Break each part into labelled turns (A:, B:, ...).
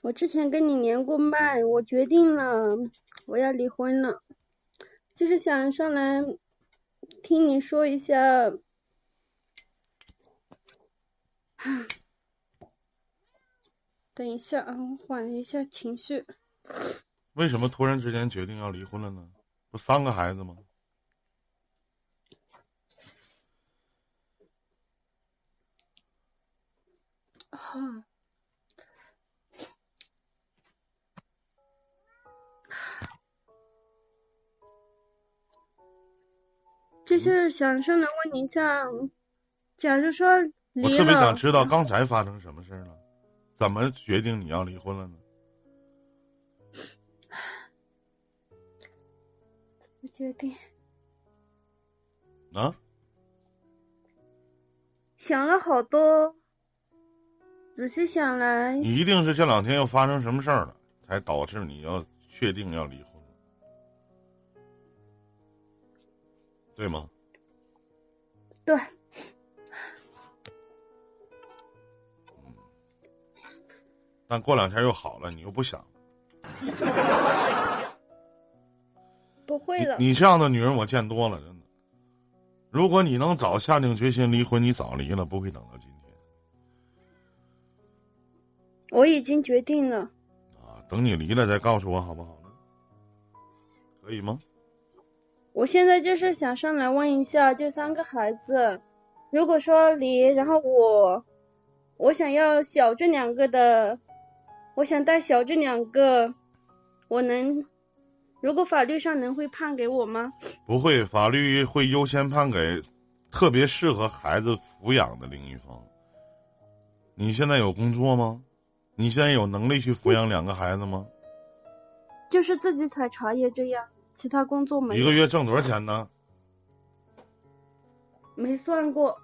A: 我之前跟你连过麦，我决定了，我要离婚了，就是想上来听你说一下。等一下啊，我缓一下情绪。
B: 为什么突然之间决定要离婚了呢？不三个孩子吗？
A: 啊。这是想上来问你一下，假如说离，
B: 我特别想知道刚才发生什么事儿了，怎么决定你要离婚了呢？
A: 怎么决定？
B: 啊？
A: 想了好多，仔细想来，
B: 你一定是这两天又发生什么事儿了，才导致你要确定要离婚。对吗？
A: 对。
B: 嗯。但过两天又好了，你又不想。
A: 不会的。
B: 你这样的女人我见多了，真的。如果你能早下定决心离婚，你早离了，不会等到今天。
A: 我已经决定了。
B: 啊，等你离了再告诉我好不好呢？可以吗？
A: 我现在就是想上来问一下，就三个孩子，如果说离，然后我，我想要小这两个的，我想带小这两个，我能，如果法律上能会判给我吗？
B: 不会，法律会优先判给特别适合孩子抚养的另一方。你现在有工作吗？你现在有能力去抚养两个孩子吗？
A: 就是自己采茶叶这样。其他工作没。
B: 一个月挣多少钱呢？
A: 没算过。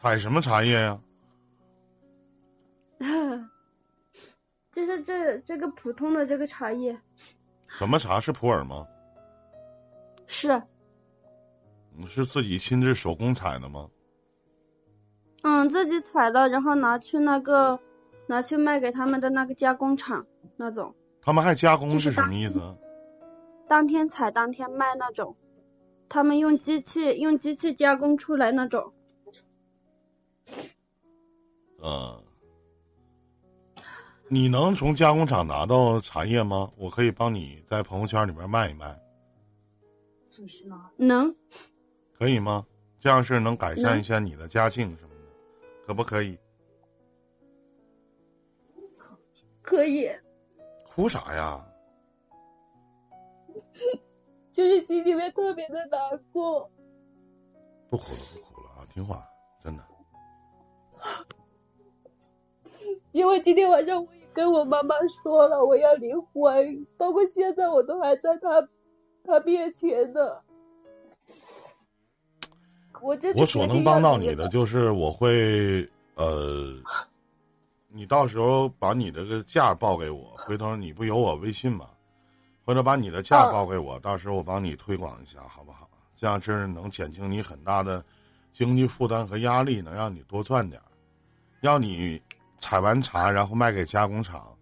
B: 采什么茶叶呀？
A: 就是这这个普通的这个茶叶。
B: 什么茶是普洱吗？
A: 是。
B: 你是自己亲自手工采的吗？
A: 嗯，自己采的，然后拿去那个拿去卖给他们的那个加工厂那种。
B: 他们还加工是什么意思？
A: 当天采当天卖那种，他们用机器用机器加工出来那种。
B: 嗯，你能从加工厂拿到茶叶吗？我可以帮你在朋友圈里面卖一卖。
A: 能。
B: 可以吗？这样是能改善一下你的家境什么的，可不可以？
A: 可以。
B: 哭啥呀？
A: 就是心里面特别的难过。
B: 不哭了，不哭了啊！听话，真的。
A: 因为今天晚上我也跟我妈妈说了，我要离婚，包括现在我都还在她她面前呢。我这
B: 我所能帮到你的就是我会呃。你到时候把你这个价报给我，回头你不有我微信吗？或者把你的价报给我，到时候我帮你推广一下，好不好？这样真是能减轻你很大的经济负担和压力，能让你多赚点儿。要你采完茶然后卖给加工厂，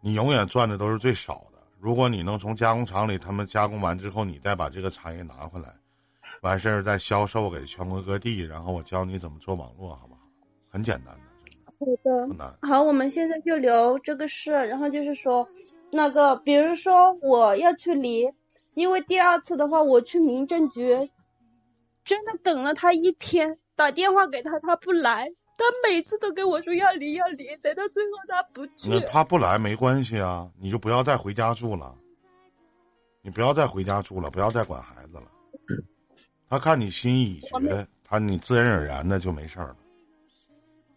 B: 你永远赚的都是最少的。如果你能从加工厂里他们加工完之后，你再把这个茶叶拿回来，完事儿再销售给全国各地，然后我教你怎么做网络，好不好？很简单的。
A: 好的，好，我们现在就聊这个事，然后就是说，那个，比如说我要去离，因为第二次的话，我去民政局，真的等了他一天，打电话给他，他不来，他每次都跟我说要离要离，等到最后他不去。
B: 那他不来没关系啊，你就不要再回家住了，你不要再回家住了，不要再管孩子了。他看你心意已决，他你自然而然的就没事儿了。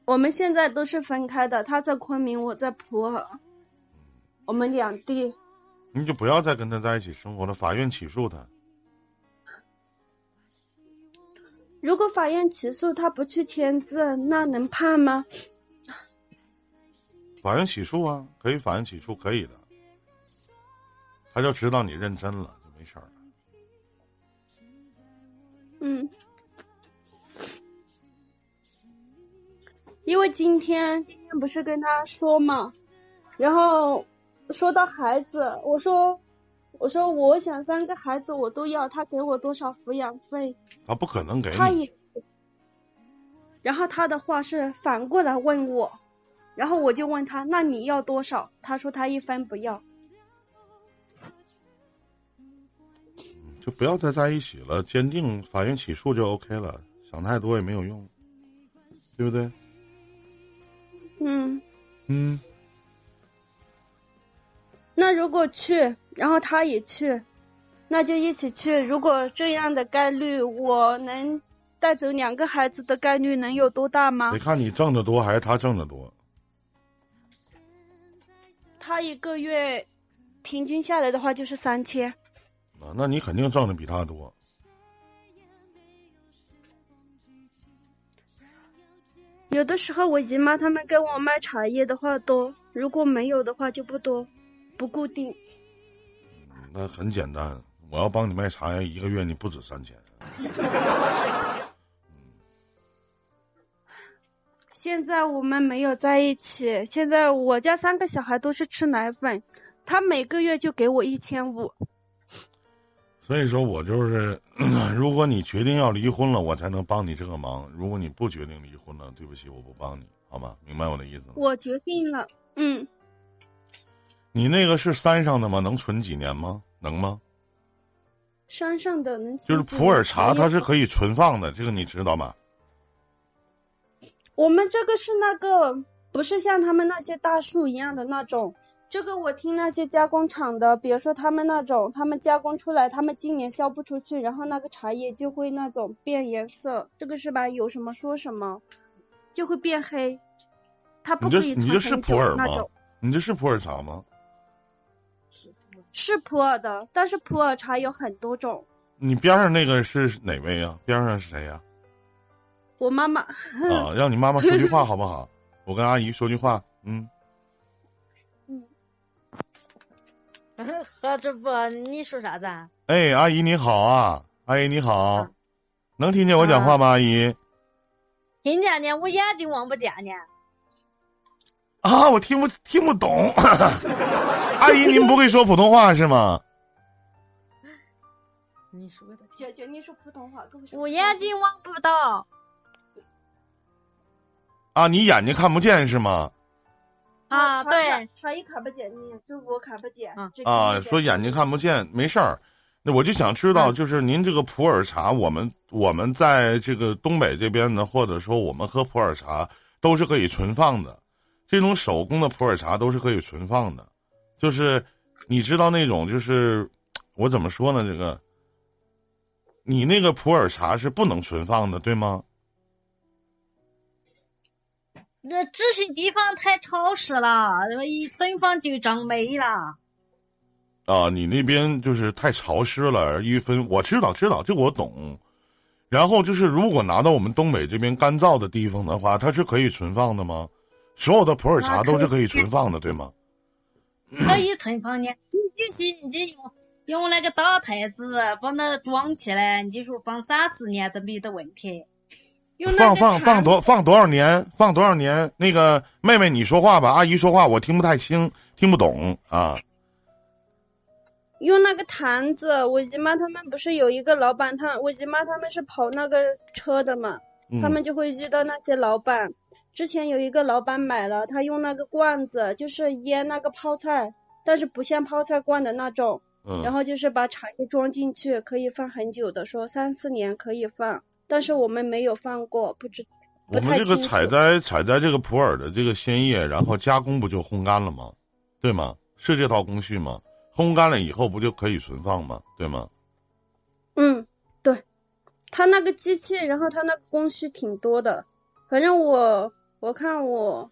A: 我们现在都是分开的，他在昆明，我在普洱，我们两地。
B: 你就不要再跟他在一起生活了，法院起诉他。
A: 如果法院起诉他不去签字，那能判吗？
B: 法院起诉啊，可以，法院起诉可以的。他就知道你认真了，就没事儿了。
A: 嗯。因为今天今天不是跟他说嘛，然后说到孩子，我说我说我想三个孩子我都要，他给我多少抚养费？
B: 他不可能给
A: 他。也，然后他的话是反过来问我，然后我就问他，那你要多少？他说他一分不要。
B: 就不要再在一起了，坚定法院起诉就 OK 了，想太多也没有用，对不对？
A: 嗯，
B: 嗯，
A: 那如果去，然后他也去，那就一起去。如果这样的概率，我能带走两个孩子的概率能有多大吗
B: 得？看你挣的多还是他挣的多。
A: 他一个月平均下来的话就是三千。
B: 啊，那你肯定挣的比他多。
A: 有的时候我姨妈他们跟我卖茶叶的话多，如果没有的话就不多，不固定。
B: 那很简单，我要帮你卖茶叶，一个月你不止三千。
A: 现在我们没有在一起，现在我家三个小孩都是吃奶粉，他每个月就给我一千五。
B: 所以说我就是，如果你决定要离婚了，我才能帮你这个忙；如果你不决定离婚了，对不起，我不帮你，好吗？明白我的意思吗？
A: 我决定了，嗯，
B: 你那个是山上的吗？能存几年吗？能吗？
A: 山上的能
B: 就是普洱茶，它是可以存放的，这个你知道吗？
A: 我们这个是那个，不是像他们那些大树一样的那种。这个我听那些加工厂的，比如说他们那种，他们加工出来，他们今年销不出去，然后那个茶叶就会那种变颜色。这个是吧？有什么说什么，就会变黑。它不可以
B: 你这是普洱吗？你这是普洱茶吗？
A: 是普洱的，但是普洱茶有很多种。
B: 你边上那个是哪位呀、边上是谁呀、
A: 我妈妈，
B: 啊？让你妈妈说句话好不好？我跟阿姨说句话。嗯，
C: 何主播，你说啥子啊？
B: 哎，阿姨你好啊，阿姨你好，
C: 啊
B: 能听见我讲话吗？阿姨
C: 听见呢，我眼睛望不见呢。
B: 啊，我听不听不懂。阿姨，您不会说普通话是吗？
C: 你说的，
A: 姐姐，你说普通话，跟我说
C: 我眼睛望不到
B: 啊，你眼睛看不见是吗？
C: 啊。对，，
A: 他也看不见你，就我看不见。
C: 啊
B: 说眼睛看不见，没事儿。那我就想知道，
C: 嗯
B: 就是您这个普洱茶，我们我们在这个东北这边呢，或者说我们喝普洱茶都是可以存放的，这种手工的普洱茶都是可以存放的。就是你知道那种，就是我怎么说呢？这个，你那个普洱茶是不能存放的，对吗？
C: 那这些地方太潮湿了，一存放就长霉了。
B: 啊，你那边就是太潮湿了，一分我知道知道，这个我懂。然后就是，如果拿到我们东北这边干燥的地方的话，它是可以存放的吗？所有的普洱茶都是可以存放的，对吗？
C: 可以存放呢，你就是你用用那个大台子把那装起来，你就说放三四年都没得问题。
B: 放放放多放多少年？放多少年？那个妹妹你说话吧，阿姨说话我听不太清，听不懂啊。
A: 用那个坛子，我姨妈他们不是有一个老板，他我姨妈他们是跑那个车的嘛，
B: 嗯、
A: 他们就会遇到那些老板。之前有一个老板买了，他用那个罐子，就是腌那个泡菜，但是不像泡菜罐的那种，
B: 嗯，
A: 然后就是把茶叶装进去，可以放很久的，说三四年可以放，但是我们没有放过，不知
B: 我们这个采摘采摘这个普洱的这个鲜叶，然后加工不就烘干了吗？对吗？是这套工序吗？烘干了以后不就可以存放吗？对吗？
A: 嗯，对，他那个机器，然后他那个工序挺多的，反正我我看我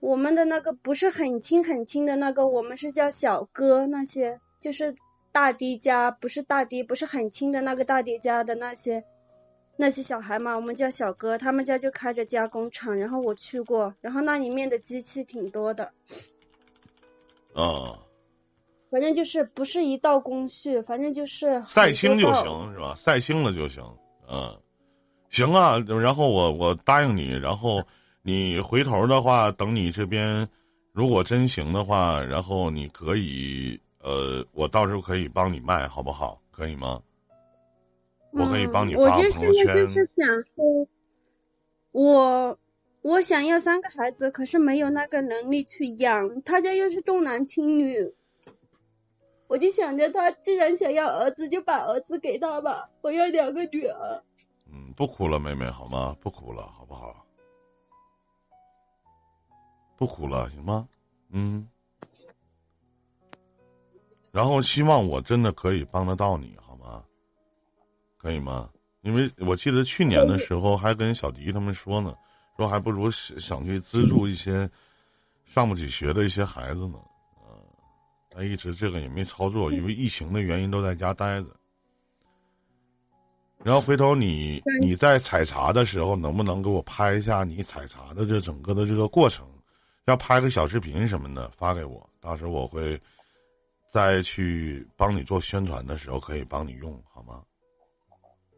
A: 我们的那个不是很轻很轻的那个，我们是叫小哥那些，就是大迪家，不是大迪，不是很轻的那个大迪家的那些那些小孩嘛，我们叫小哥，他们家就开着加工厂，然后我去过，然后那里面的机器挺多的，
B: 啊，
A: 反正就是不是一道工序，反正就是很
B: 晒青就行是吧？晒青了就行。嗯，行啊。然后我我答应你，然后你回头的话，等你这边如果真行的话，然后你可以呃，我到时候可以帮你卖，好不好？可以吗？我可以帮你
A: 我
B: 发
A: 就现在
B: 朋友圈。
A: 就是想说，我我想要三个孩子，可是没有那个能力去养，他家又是重男轻女，我就想着他既然想要儿子，就把儿子给他吧，我要两个女儿。
B: 嗯，不哭了，妹妹，好吗？不哭了，好不好？不哭了，行吗？嗯。然后希望我真的可以帮得到你？可以吗？因为我记得去年的时候还跟小迪他们说呢，说还不如想想去资助一些上不起学的一些孩子呢。嗯、但一直这个也没操作，因为疫情的原因都在家待着。然后回头你你在采茶的时候，能不能给我拍一下你采茶的这整个的这个过程？要拍个小视频什么的发给我，到时候我会再去帮你做宣传的时候可以帮你用，好吗？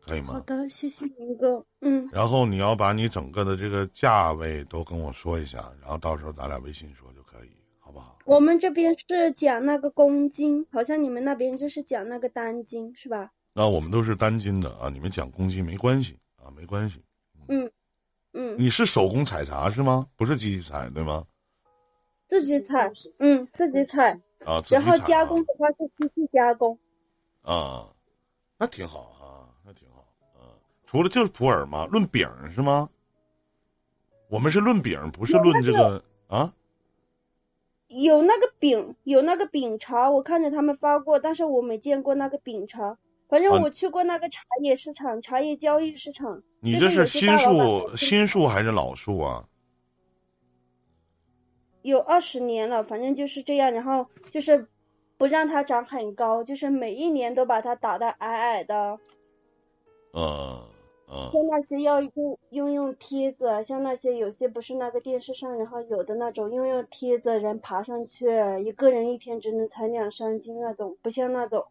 B: 可以吗？
A: 好的，谢谢宁哥。嗯，
B: 然后你要把你整个的这个价位都跟我说一下，然后到时候咱俩微信说就可以，好不好？
A: 我们这边是讲那个公斤，好像你们那边就是讲那个单斤，是吧？
B: 那我们都是单斤的啊，你们讲公斤没关系啊，没关系。
A: 嗯嗯，
B: 你是手工采茶是吗？不是机器采对吗？
A: 自己采，嗯，自己采，
B: 啊，
A: 然后加工的话是机器加工。
B: 啊，那挺好。除了就是普洱吗？论饼是吗？我们是论饼，不是论这个啊。
A: 有那个饼，有那个饼茶，我看着他们发过，但是我没见过那个饼茶。反正
B: 啊
A: 我去过那个茶叶市场、茶叶交易市场。
B: 你这
A: 是
B: 新树新树还是老树啊？
A: 有二十年了，反正就是这样。然后就是不让它长很高，就是每一年都把它打得矮矮的。
B: 嗯嗯
A: 像那些要用用用梯子，像那些有些不是那个电视上，然后有的那种用用梯子人爬上去，一个人一天只能采两三斤那种，不像那种。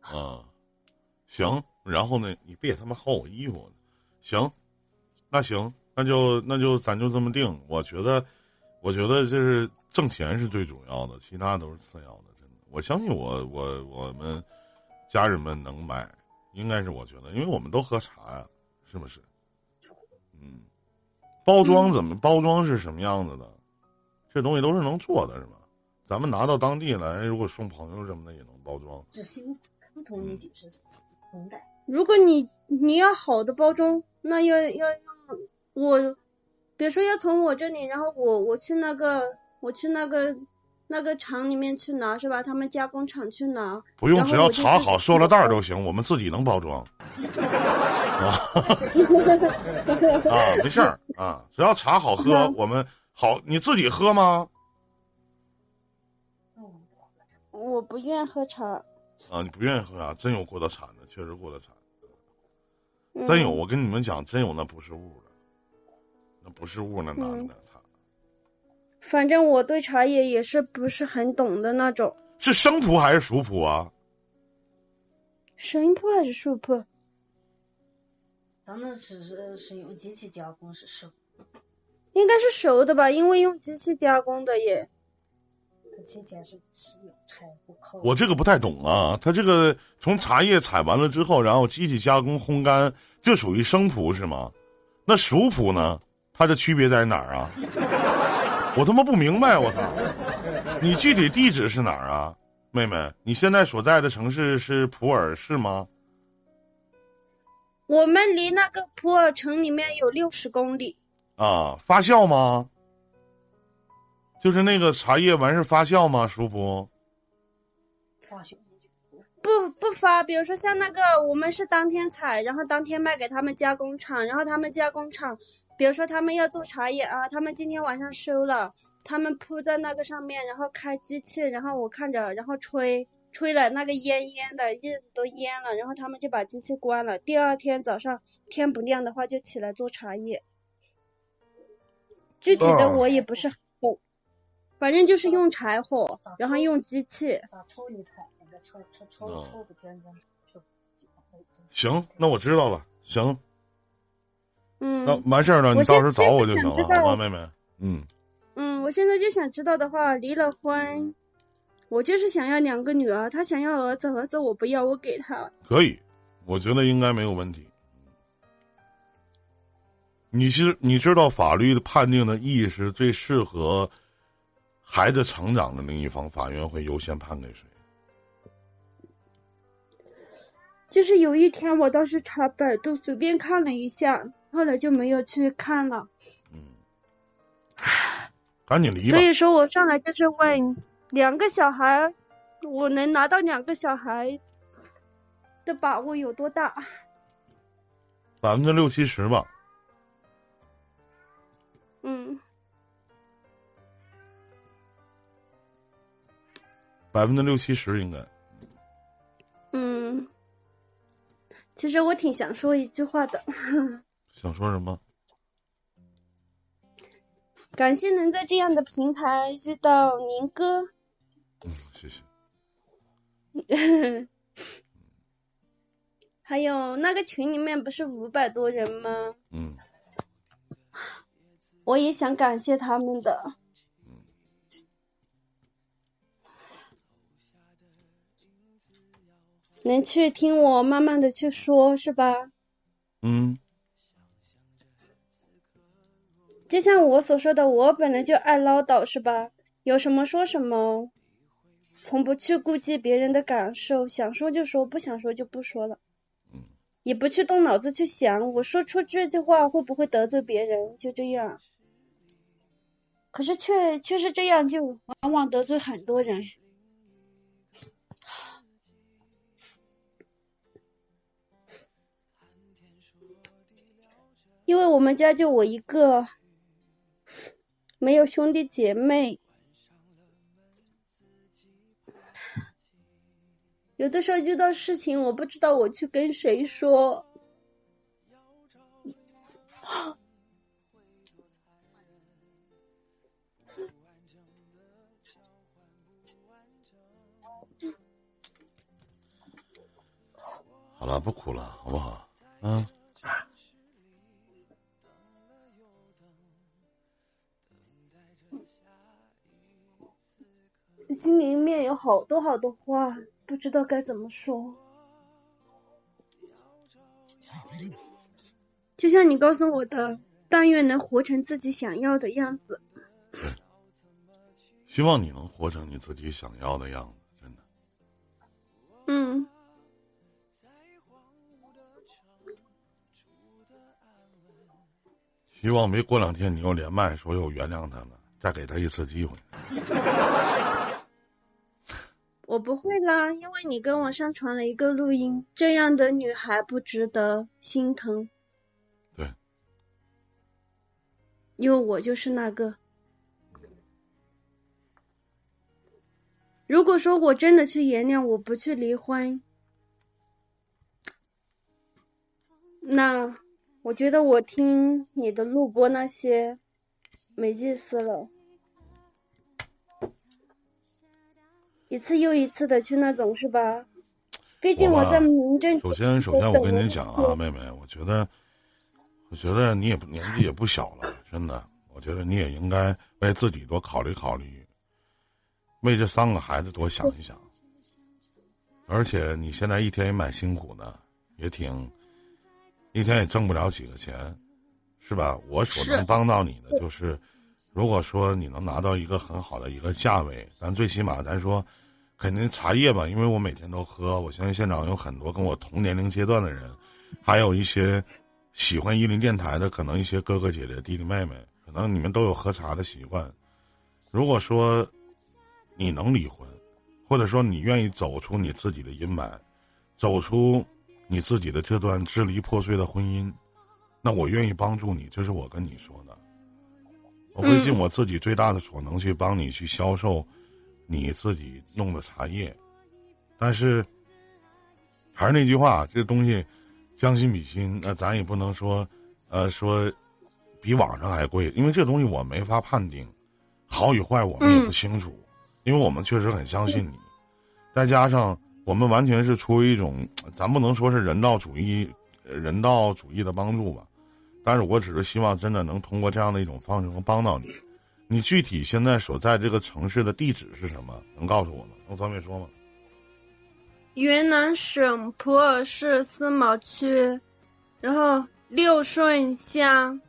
B: 啊，行。然后呢，你别他妈薅我衣服。行，那行，那就那就咱就这么定。我觉得，我觉得这是挣钱是最主要的，其他都是次要的。真的，我相信我我我们家人们能买，应该是我觉得，因为我们都喝茶呀，是不是？嗯，包装怎么包装是什么样子的？这东西都是能做的，是吧？咱们拿到当地来，如果送朋友什么的也能包装。
C: 只是普通的就是红的。
A: 如果你你要好的包装，那要要要我，比如说要从我这里，然后我我去那个我去那个那个厂里面去拿是吧？他们加工厂去拿，
B: 不用，只要查好塑料袋儿都行，我们自己能包装。啊 啊，没事儿啊，只要茶好喝，
A: 嗯
B: 我们好，你自己喝吗？
C: 嗯，
A: 我不愿喝茶，
B: 啊，你不愿意喝啊？真有过得惨的，确实过得惨，
A: 嗯、
B: 真有。我跟你们讲，真有那不是物的，那不是物那男
A: 嗯
B: 的，他
A: 反正我对茶叶也是不是很懂的那种，
B: 是生普还是熟普啊？
A: 生普还是熟普？
C: 当然是是是用机器加工是熟，
A: 应该是熟的吧，因为用机器加工的耶。
C: 它之前是是用柴火烤。
B: 我这个不太懂啊，它这个从茶叶采完了之后，然后机器加工烘干，这属于生普是吗？那熟普呢？它的区别在哪儿啊？我他妈不明白，我操！你具体地址是哪儿啊，妹妹？你现在所在的城市是普洱市吗？
A: 我们离那个普洱城里面有六十公里，
B: 啊，发酵吗？就是那个茶叶完事发酵吗？叔不？
C: 发酵
A: 不不发。比如说像那个，我们是当天采，然后当天卖给他们加工厂，然后他们加工厂，比如说他们要做茶叶啊，他们今天晚上收了，他们铺在那个上面，然后开机器，然后我看着，然后吹。吹了那个烟烟的，叶子都蔫了，然后他们就把机器关了。第二天早上天不亮的话，就起来做茶叶。具体的我也不是很懂，反正就是用柴火，然后用机器。
B: 行，那我知道了。行，
A: 嗯。
B: 那完事儿了，你到时候找我就行了，好吧，妹妹。嗯。
A: 嗯，我现在就想知道的话，离了婚，我就是想要两个女儿，他想要儿子，儿子我不要，我给他。
B: 可以，我觉得应该没有问题。你是你知道法律的判定的意义是最适合孩子成长的另一方，法院会优先判给谁？
A: 就是有一天我倒是查百度随便看了一下，后来就没有去看了。
B: 嗯，赶紧离吧。
A: 所以说我上来就是问两个小孩，我能拿到两个小孩的把握有多大？
B: 百分之六七十吧。
A: 嗯，
B: 百分之六七十应该。
A: 嗯，其实我挺想说一句话的。
B: 想说什么？
A: 感谢能在这样的平台遇到宁哥。
B: 嗯，谢谢。
A: 还有那个群里面不是五百多人吗？
B: 嗯。
A: 我也想感谢他们的，能去听我慢慢的去说，是吧？
B: 嗯。
A: 就像我所说的，我本来就爱唠叨，是吧？有什么说什么，从不去顾及别人的感受，想说就说，不想说就不说了。也不去动脑子去想，我说出这句话会不会得罪别人，就这样。可是却却是这样，就往往得罪很多人。因为我们家就我一个，没有兄弟姐妹，有的时候遇到事情，我不知道我去跟谁说。
B: 好了，不哭了，好不好？嗯。
A: 心里面有好多好多话，不知道该怎么说。就像你告诉我的，但愿能活成自己想要的样子。
B: 对，希望你能活成你自己想要的样子，真的。
A: 嗯。
B: 希望没过两天你又连麦说又原谅他了，再给他一次机会。
A: 我不会啦，因为你跟我上传了一个录音，这样的女孩不值得心疼。
B: 对，
A: 因为我就是那个。如果说我真的去原谅，我不去离婚，那。我觉得我听你的录播那些没意思了，一次又一次的去那种是吧？毕竟我在民政。
B: 首先，首先我跟您讲啊，妹妹，我觉得，我觉得你也年纪也不小了，真的，我觉得你也应该为自己多考虑考虑，为这三个孩子多想一想。而且你现在一天也蛮辛苦的，也挺。一天也挣不了几个钱，是吧？我所能帮到你的就是，如果说你能拿到一个很好的一个价位，咱最起码咱说，肯定茶叶吧，因为我每天都喝。我相信现场有很多跟我同年龄阶段的人，还有一些喜欢伊林电台的，可能一些哥哥姐姐、弟弟妹妹，可能你们都有喝茶的习惯。如果说你能离婚，或者说你愿意走出你自己的阴霾，走出。你自己的这段支离破碎的婚姻，那我愿意帮助你，这是我跟你说的。我会尽我自己最大的所能去帮你去销售你自己弄的茶叶，但是还是那句话，这东西将心比心，那咱也不能说，呃，说比网上还贵，因为这东西我没法判定好与坏，我们也不清楚，因为我们确实很相信你，再加上。我们完全是出于一种，咱不能说是人道主义、人道主义的帮助吧，但是我只是希望真的能通过这样的一种方式能帮到你。你具体现在所在这个城市的地址是什么？能告诉我吗？能方便说吗？
A: 云南省普洱市思茅区，然后六顺乡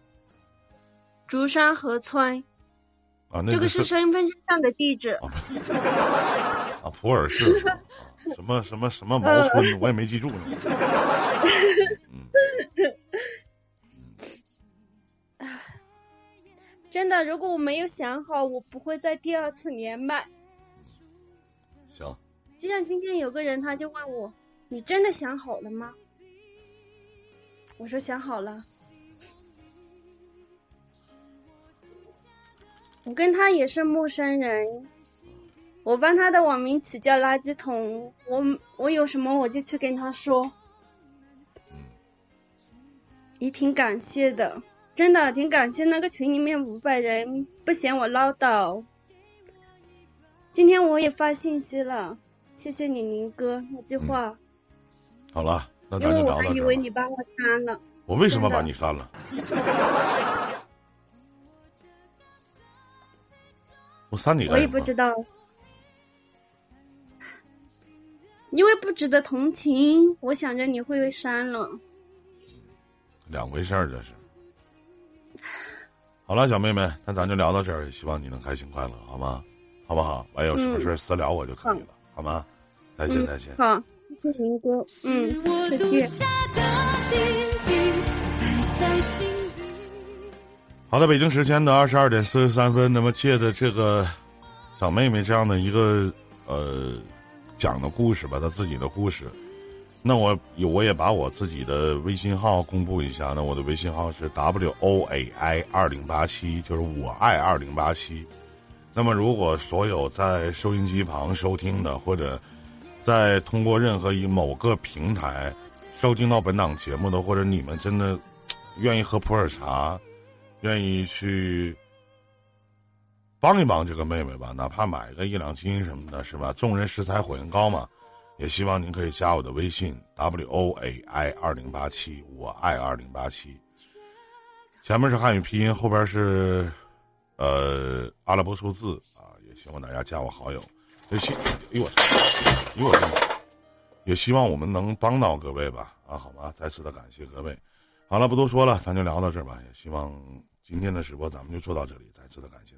A: 竹山河村。
B: 啊，那
A: 这个是身份证上的地址。
B: 啊，普洱市，什么什么什么毛村，我也没记住呢。
A: 真的，如果我没有想好，我不会再第二次连麦。
B: 行。
A: 就像今天有个人，他就问我：“你真的想好了吗？”我说：“想好了。”我跟他也是陌生人，我帮他的网名起叫垃圾桶。我我有什么我就去跟他说。也挺感谢的。真的挺感谢那个群里面五百人不嫌我唠叨。今天我也发信息了，谢谢你宁哥那句话。
B: 好了，那咱就聊到这。因为
A: 我还以为你把我删了。
B: 我为什么把你删了？我删你了
A: 我也不知道。因为不值得同情，我想着你会删了。
B: 两回事儿，这是。好了，小妹妹，那咱就聊到这儿，也希望你能开心快乐，好吗？好不好？完有什么事私聊我就可以了，好吗？再见，再见。
A: 好，谢谢林哥，嗯，再见。
B: 好的，北京时间的二十二点四十三分，那么借着这个小妹妹这样的一个呃讲的故事吧，她自己的故事。那我我也把我自己的微信号公布一下。那我的微信号是 w o a i 二零八七，就是我爱二零八七。那么，如果所有在收音机旁收听的，或者在通过任何一某个平台收听到本档节目的，或者你们真的 愿意喝普洱茶，愿意去帮一帮这个妹妹吧，哪怕买个一两斤什么的，是吧？众人拾柴火焰高嘛。也希望您可以加我的微信 w o a i 二零八七，我爱二零八七。前面是汉语拼音，后边是呃阿拉伯数字啊。也希望大家加我好友。也希，哎呦我，哎呦我的妈！也希望我们能帮到各位吧啊，好吗？再次的感谢各位。好了，不多说了，咱就聊到这儿吧。也希望今天的直播咱们就做到这里。再次的感谢大家。